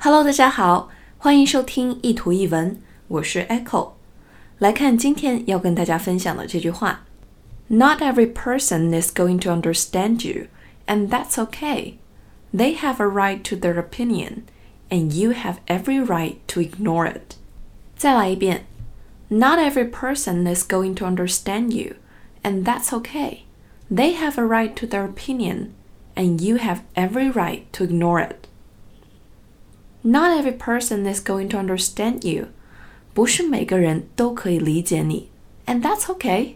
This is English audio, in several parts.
Hello，大家好，欢迎收听一图一文，我是 Echo。来看今天要跟大家分享的这句话：Not every person is going to understand you, and that's okay. They have a right to their opinion, and you have every right to ignore it. 再来一遍：Not every person is going to understand you, and that's okay. They have a right to their opinion, and you have every right to ignore it. Not every person is going to understand you. 不是每个人都可以理解你，and that's okay。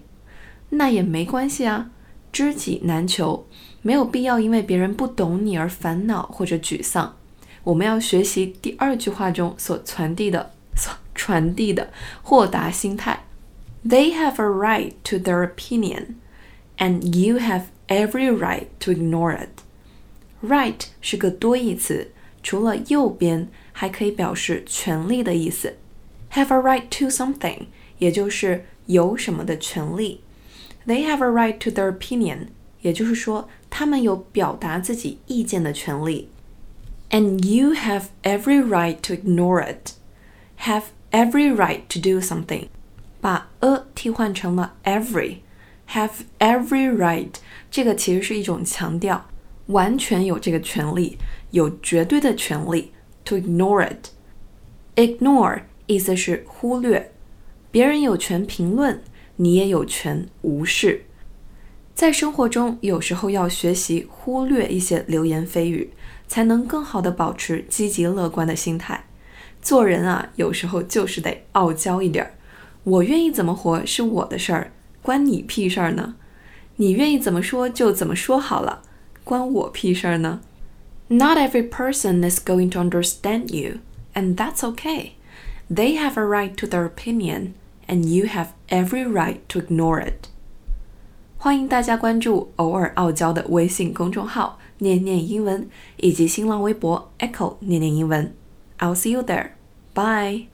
那也没关系啊，知己难求，没有必要因为别人不懂你而烦恼或者沮丧。我们要学习第二句话中所传递的、所传递的豁达心态。They have a right to their opinion, and you have every right to ignore it. Right 是个多义词， 除了右边，还可以表示权利的意思。have a right to something，也就是有什么的权利。They have a right to their opinion，也就是说，他们有表达自己意见的权利。And you have every right to ignore it. Have every right to do something，把 a 替换成了 every。Have every right，这个其实是一种强调， 完全有这个权利，有绝对的权利。To ignore it，ignore。意思是忽略，别人有权评论，你也有权无视。在生活中，有时候要学习忽略一些流言蜚语，才能更好的保持积极乐观的心态。做人啊，有时候就是得傲娇一点儿。我愿意怎么活是我的事儿，关你屁事儿呢？你愿意怎么说就怎么说好了，关我屁事儿呢？Not every person is going to understand you, and that's okay. They have a right to their opinion, and you have every right to ignore it. 欢迎大家关注偶尔傲娇的微信公众号“念念英文”以及新浪微博 “Echo 念念英文”。I'll see you there. Bye.